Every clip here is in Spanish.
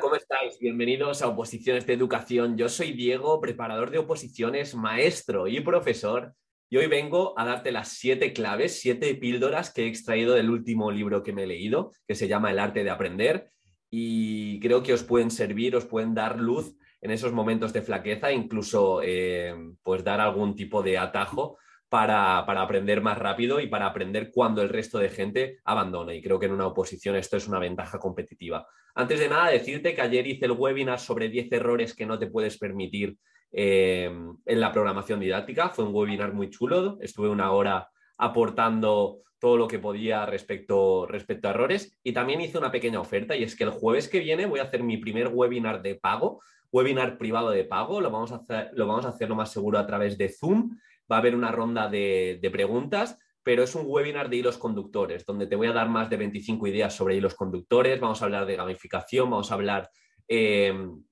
¿Cómo estáis? Bienvenidos a Oposiciones de Educación. Yo soy Diego, preparador de oposiciones, maestro y profesor. Y hoy vengo a darte las siete claves, siete píldoras que he extraído del último libro que me he leído, que se llama El arte de aprender. Y creo que os pueden servir, os pueden dar luz en esos momentos de flaqueza, incluso eh, pues dar algún tipo de atajo para, aprender más rápido y para aprender cuando el resto de gente abandona. Y creo que en una oposición esto es una ventaja competitiva. Antes de nada, decirte que ayer hice el webinar sobre 10 errores que no te puedes permitir eh, en la programación didáctica. Fue un webinar muy chulo. Estuve una hora aportando todo lo que podía respecto, respecto a errores. Y también hice una pequeña oferta y es que el jueves que viene voy a hacer mi primer webinar de pago webinar privado de pago, lo vamos a hacer lo, vamos a hacer lo más seguro a través de Zoom, va a haber una ronda de, preguntas, pero es un webinar de hilos conductores, donde te voy a dar más de 25 ideas sobre hilos conductores, vamos a hablar de gamificación, vamos a hablar em,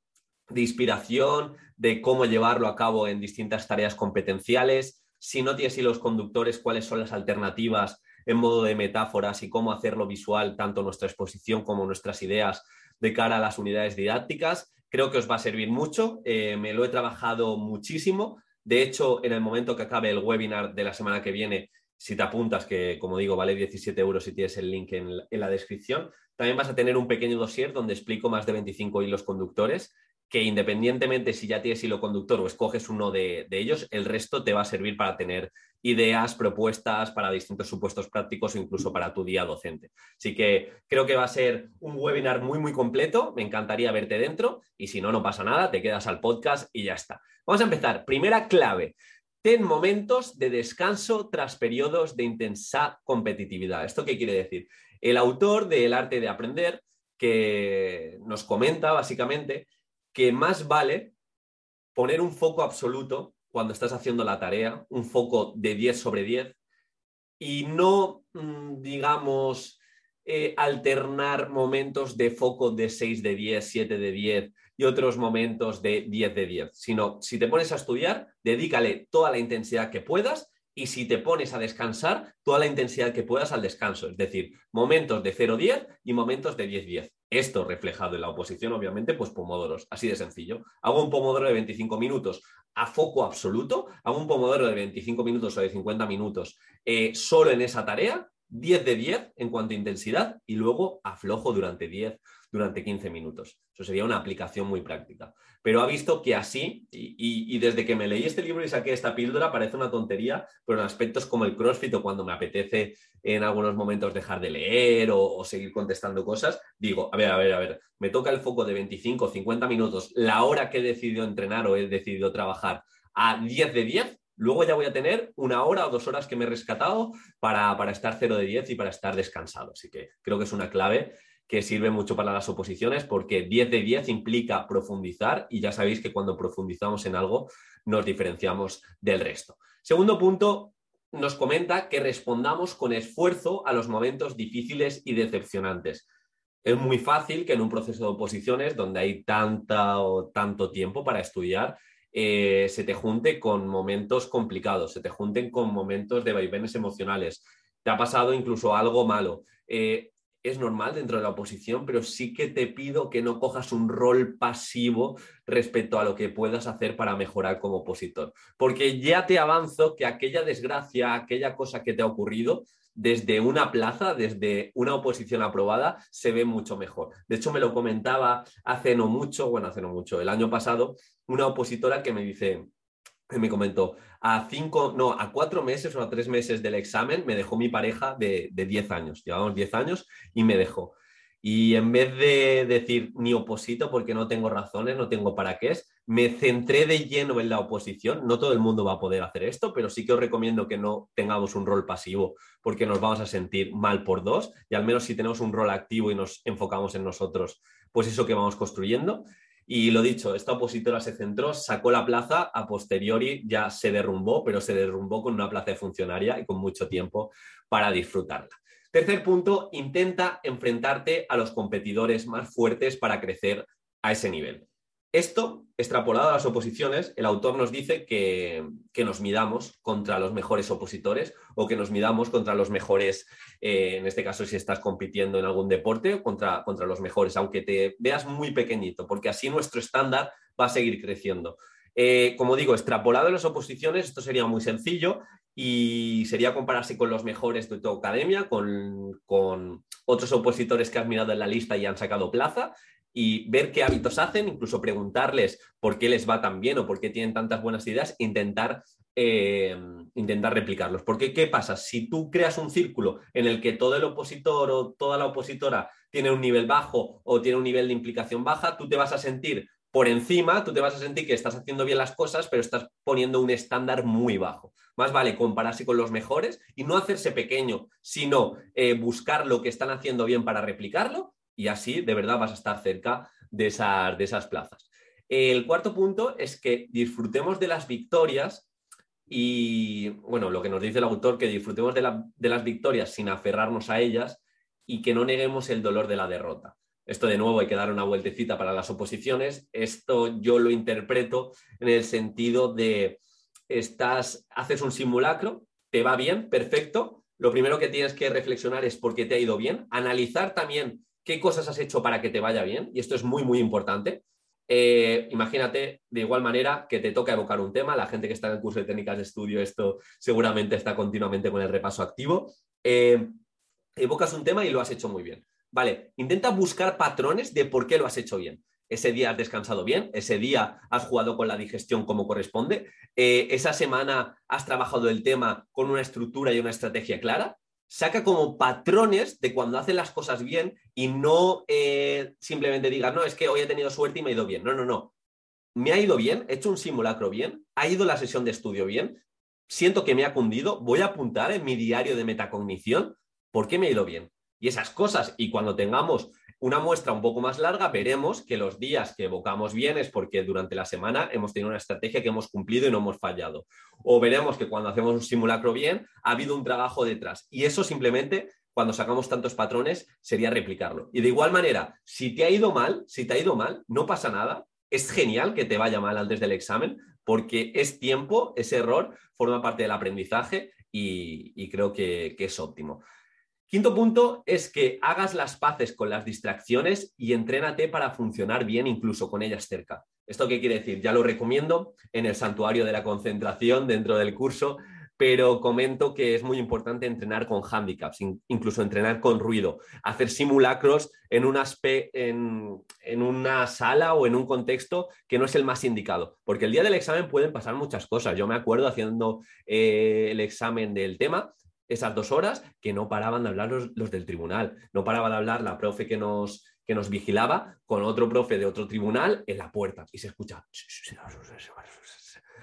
de inspiración, de cómo llevarlo a cabo en distintas tareas competenciales, si no tienes hilos conductores, cuáles son las alternativas en modo de metáforas y cómo hacerlo visual, tanto nuestra exposición como nuestras ideas de cara a las unidades didácticas. Creo que os va a servir mucho, eh, me lo he trabajado muchísimo. De hecho, en el momento que acabe el webinar de la semana que viene, si te apuntas, que como digo, vale 17 euros si tienes el link en, la descripción, también vas a tener un pequeño dossier donde explico más de 25 hilos conductores que independientemente si ya tienes hilo conductor o escoges uno de, ellos, el resto te va a servir para tener ideas, propuestas para distintos supuestos prácticos o incluso para tu día docente. Así que creo que va a ser un webinar muy, muy completo. Me encantaría verte dentro y si no, no pasa nada, te quedas al podcast y ya está. Vamos a empezar. Primera clave. Ten momentos de descanso tras periodos de intensa competitividad. ¿Esto qué quiere decir? El autor de El arte de aprender, que nos comenta básicamente que más vale poner un foco absoluto cuando estás haciendo la tarea, un foco de 10 sobre 10, y no, mm, digamos, eh, alternar momentos de foco de 6 de 10, 7 de 10 y otros momentos de 10 de 10, sino si te pones a estudiar, dedícale toda la intensidad que puedas y si te pones a descansar, toda la intensidad que puedas al descanso, es decir, momentos de 0-10 y momentos de 10-10. Esto reflejado en la oposición, obviamente, pues pomodoros, así de sencillo. Hago un pomodoro de 25 minutos a foco absoluto, hago un pomodoro de 25 minutos o de 50 minutos eh, solo en esa tarea, 10 de 10 en cuanto a intensidad y luego aflojo durante 10 durante 15 minutos. Eso sería una aplicación muy práctica. Pero ha visto que así, y, desde que me leí este libro y saqué esta píldora, parece una tontería, pero en aspectos como el CrossFit o cuando me apetece en algunos momentos dejar de leer o, seguir contestando cosas, digo, a ver, a ver, a ver, me toca el foco de 25 o 50 minutos, la hora que he decidido entrenar o he decidido trabajar a 10 de 10, luego ya voy a tener una hora o dos horas que me he rescatado para, para estar 0 de 10 y para estar descansado. Así que creo que es una clave que sirve mucho para las oposiciones porque 10 de 10 implica profundizar y ya sabéis que cuando profundizamos en algo nos diferenciamos del resto. Segundo punto, nos comenta que respondamos con esfuerzo a los momentos difíciles y decepcionantes. Es muy fácil que en un proceso de oposiciones donde hay tanta o tanto tiempo para estudiar, eh, se te junte con momentos complicados, se te junten con momentos de vaivenes emocionales. Te ha pasado incluso algo malo. Eh, es normal dentro de la oposición, pero sí que te pido que no cojas un rol pasivo respecto a lo que puedas hacer para mejorar como opositor. Porque ya te avanzo que aquella desgracia, aquella cosa que te ha ocurrido, desde una plaza, desde una oposición aprobada, se ve mucho mejor. De hecho, me lo comentaba hace no mucho, bueno, hace no mucho, el año pasado, una opositora que me dice, me comentó, a cinco, no, a cuatro meses o a tres meses del examen me dejó mi pareja de, de 10 años. Llevamos 10 años y me dejó. Y en vez de decir ni oposito porque no tengo razones, no tengo para qué es, me centré de lleno en la oposición. No todo el mundo va a poder hacer esto, pero sí que os recomiendo que no tengamos un rol pasivo porque nos vamos a sentir mal por dos. Y al menos si tenemos un rol activo y nos enfocamos en nosotros, pues eso que vamos construyendo. Y lo dicho, esta opositora se centró, sacó la plaza, a posteriori ya se derrumbó, pero se derrumbó con una plaza de funcionaria y con mucho tiempo para disfrutarla. Tercer punto, intenta enfrentarte a los competidores más fuertes para crecer a ese nivel. Esto, extrapolado a las oposiciones, el autor nos dice que, nos midamos contra los mejores opositores o que nos midamos contra los mejores, eh, en este caso si estás compitiendo en algún deporte, contra, contra los mejores, aunque te veas muy pequeño, porque así nuestro estándar va a seguir creciendo. Eh, como digo, extrapolado a las oposiciones, esto sería muy sencillo y sería compararse con los mejores de tu academia, con, con, otros opositores que has mirado en la lista y han sacado plaza y ver qué hábitos hacen, incluso preguntarles por qué les va tan bien o por qué tienen tantas buenas ideas, intentar, eh, intentar replicarlos. Porque, ¿qué pasa? Si tú creas un círculo en el que todo el opositor o toda la opositora tiene un nivel bajo o tiene un nivel de implicación baja, tú te vas a sentir por encima, tú te vas a sentir que estás haciendo bien las cosas, pero estás poniendo un estándar muy bajo. Más vale compararse con los mejores y no hacerse pequeño, sino eh, buscar lo que están haciendo bien para replicarlo y así de verdad vas a estar cerca de esas, de esas plazas. El cuarto punto es que disfrutemos de las victorias y, bueno, lo que nos dice el autor, que disfrutemos de, de las victorias sin aferrarnos a ellas y que no neguemos el dolor de la derrota. Esto de nuevo hay que dar una vueltecita para las oposiciones. Esto yo lo interpreto en el sentido de estás, haces un simulacro, te va bien, perfecto. Lo primero que tienes que reflexionar es por qué te ha ido bien, analizar también qué cosas has hecho para que te vaya bien, y esto es muy, muy importante. Eh, imagínate de igual manera que te toca evocar un tema, la gente que está en el curso de técnicas de estudio, esto seguramente está continuamente con el repaso activo. Eh, evocas un tema y lo has hecho muy bien. Vale, intenta buscar patrones de por qué lo has hecho bien. Ese día has descansado bien, ese día has jugado con la digestión como corresponde, eh, esa semana has trabajado el tema con una estructura y una estrategia clara. Saca como patrones de cuando hacen las cosas bien y no eh, simplemente digas, no, es que hoy he tenido suerte y me ha ido bien. No, no, no. Me ha ido bien, he hecho un simulacro bien, ha ido la sesión de estudio bien, siento que me ha cundido, voy a apuntar en mi diario de metacognición por qué me ha ido bien y esas cosas. Y cuando tengamos una muestra un poco más larga, veremos que los días que evocamos bien es porque durante la semana hemos tenido una estrategia que hemos cumplido y no hemos fallado. O veremos que cuando hacemos un simulacro bien, ha habido un trabajo detrás. Y eso simplemente, cuando sacamos tantos patrones, sería replicarlo. Y de igual manera, si te ha ido mal, si te ha ido mal, no pasa nada. Es genial que te vaya mal antes del examen porque es tiempo, ese error forma parte del aprendizaje y, creo que es óptimo. Quinto punto es que hagas las paces con las distracciones y entrénate para funcionar bien incluso con ellas cerca. ¿Esto qué quiere decir? Ya lo recomiendo en el santuario de la concentración dentro del curso, pero comento que es muy importante entrenar con handicaps, incluso entrenar con ruido, hacer simulacros en, una sala o en un contexto que no es el más indicado, porque el día del examen pueden pasar muchas cosas. Yo me acuerdo haciendo eh, el examen del tema esas dos horas que no paraban de hablar los, del tribunal, no paraba de hablar la profe que nos, que nos vigilaba con otro profe de otro tribunal en la puerta y se escucha.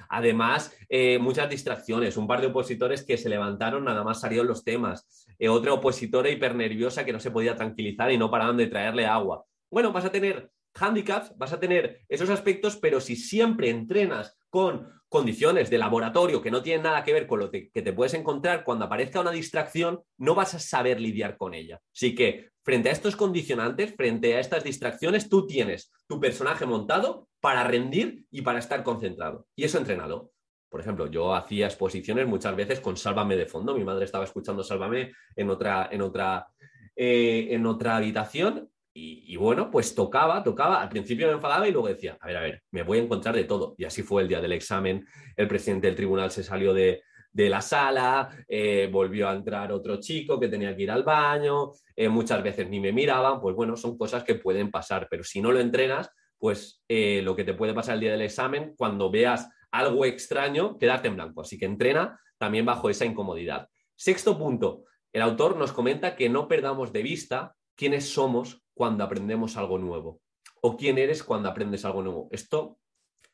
Además, eh, muchas distracciones, un par de opositores que se levantaron, nada más salieron los temas, eh, otra opositora hipernerviosa que no se podía tranquilizar y no paraban de traerle agua. Bueno, vas a tener handicaps, vas a tener esos aspectos, pero si siempre entrenas con condiciones de laboratorio que no tienen nada que ver con lo que te puedes encontrar cuando aparezca una distracción, no vas a saber lidiar con ella. Así que frente a estos condicionantes, frente a estas distracciones, tú tienes tu personaje montado para rendir y para estar concentrado. Y eso entrenado. Por ejemplo, yo hacía exposiciones muchas veces con Sálvame de fondo. Mi madre estaba escuchando Sálvame en otra, en otra, eh, en otra habitación y, bueno, pues tocaba, tocaba. Al principio me enfadaba y luego decía, a ver, a ver, me voy a encontrar de todo. Y así fue el día del examen. El presidente del tribunal se salió de, la sala, eh, volvió a entrar otro chico que tenía que ir al baño, eh, muchas veces ni me miraban. Pues bueno, son cosas que pueden pasar, pero si no lo entrenas, pues eh, lo que te puede pasar el día del examen, cuando veas algo extraño, quedarte en blanco. Así que entrena también bajo esa incomodidad. Sexto punto, el autor nos comenta que no perdamos de vista quiénes somos cuando aprendemos algo nuevo o quién eres cuando aprendes algo nuevo. Esto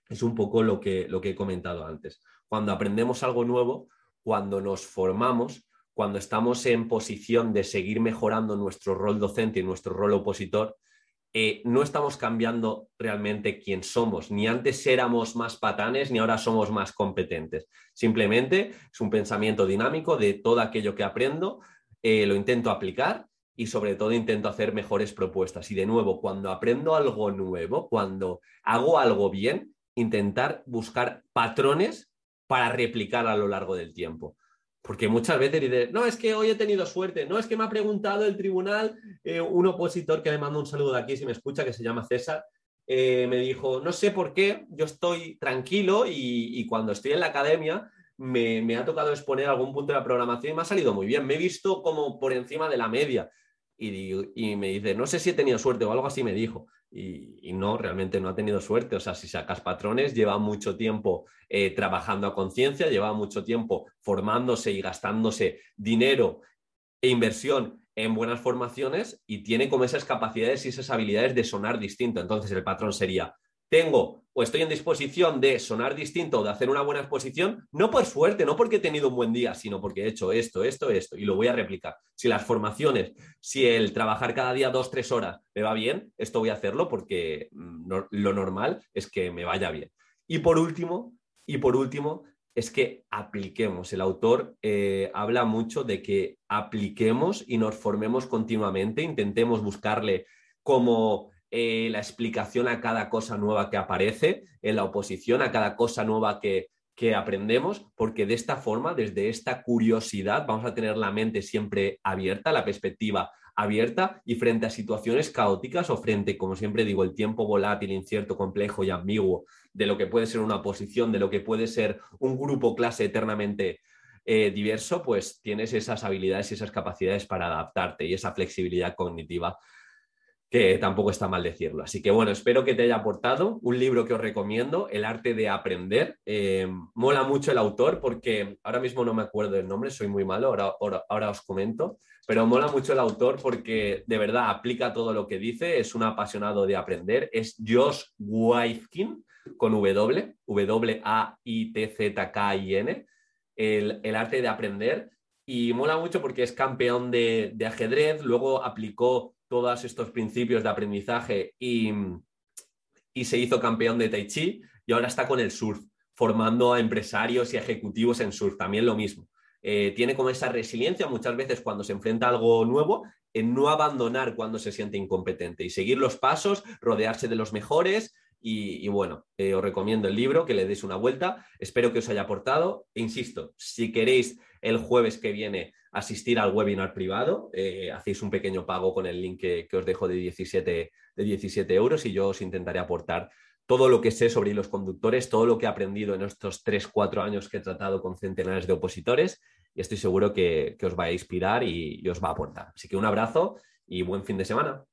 es un poco lo que, lo que he comentado antes. Cuando aprendemos algo nuevo, cuando nos formamos, cuando estamos en posición de seguir mejorando nuestro rol docente y nuestro rol opositor, eh, no estamos cambiando realmente quién somos. Ni antes éramos más patanes, ni ahora somos más competentes. Simplemente es un pensamiento dinámico de todo aquello que aprendo, eh, lo intento aplicar y sobre todo intento hacer mejores propuestas. Y de nuevo, cuando aprendo algo nuevo, cuando hago algo bien, intentar buscar patrones para replicar a lo largo del tiempo. Porque muchas veces dices, no, es que hoy he tenido suerte, no, es que me ha preguntado el tribunal, eh, un opositor que le mando un saludo de aquí si me escucha, que se llama César, eh, me dijo, no sé por qué, yo estoy tranquilo y, cuando estoy en la academia me, me, ha tocado exponer algún punto de la programación y me ha salido muy bien, me he visto como por encima de la media. Y, me dice, no sé si he tenido suerte o algo así me dijo. Y, no, realmente no ha tenido suerte. O sea, si sacas patrones, lleva mucho tiempo eh, trabajando a conciencia, lleva mucho tiempo formándose y gastándose dinero e inversión en buenas formaciones y tiene como esas capacidades y esas habilidades de sonar distinto. Entonces el patrón sería, tengo o estoy en disposición de sonar distinto o de hacer una buena exposición, no por suerte, no porque he tenido un buen día, sino porque he hecho esto, esto, esto y lo voy a replicar. Si las formaciones, si el trabajar cada día dos, tres horas me va bien, esto voy a hacerlo porque mm, lo normal es que me vaya bien. Y por último, y por último, es que apliquemos. El autor eh, habla mucho de que apliquemos y nos formemos continuamente, intentemos buscarle como eh, la explicación a cada cosa nueva que aparece, en la oposición a cada cosa nueva que, que aprendemos, porque de esta forma, desde esta curiosidad, vamos a tener la mente siempre abierta, la perspectiva abierta y frente a situaciones caóticas o frente, como siempre digo, el tiempo volátil, incierto, complejo y ambiguo de lo que puede ser una oposición, de lo que puede ser un grupo clase eternamente eh, diverso, pues tienes esas habilidades y esas capacidades para adaptarte y esa flexibilidad cognitiva que tampoco está mal decirlo. Así que bueno, espero que te haya aportado un libro que os recomiendo, El arte de aprender. Eh, mola mucho el autor porque ahora mismo no me acuerdo del nombre, soy muy malo, ahora, ahora, os comento, pero mola mucho el autor porque de verdad aplica todo lo que dice, es un apasionado de aprender, es Josh Waitkin con W, W-A-I-T-Z-K-I-N, el, el arte de aprender. Y mola mucho porque es campeón de, de ajedrez, luego aplicó todos estos principios de aprendizaje y, y se hizo campeón de Tai Chi y ahora está con el surf, formando a empresarios y ejecutivos en surf, también lo mismo. Eh, tiene como esa resiliencia muchas veces cuando se enfrenta a algo nuevo en no abandonar cuando se siente incompetente y seguir los pasos, rodearse de los mejores y, bueno, eh, os recomiendo el libro, que le deis una vuelta. Espero que os haya aportado. E insisto, si queréis el jueves que viene asistir al webinar privado, eh, hacéis un pequeño pago con el link que, os dejo de 17, de 17 euros y yo os intentaré aportar todo lo que sé sobre los conductores, todo lo que he aprendido en estos 3-4 años que he tratado con centenares de opositores y estoy seguro que, os va a inspirar y os va a aportar. Así que un abrazo y buen fin de semana.